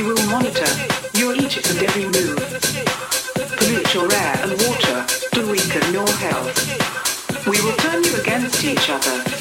We will monitor your Egypt and every move. Pollute your air and water to weaken your health. We will turn you against each other.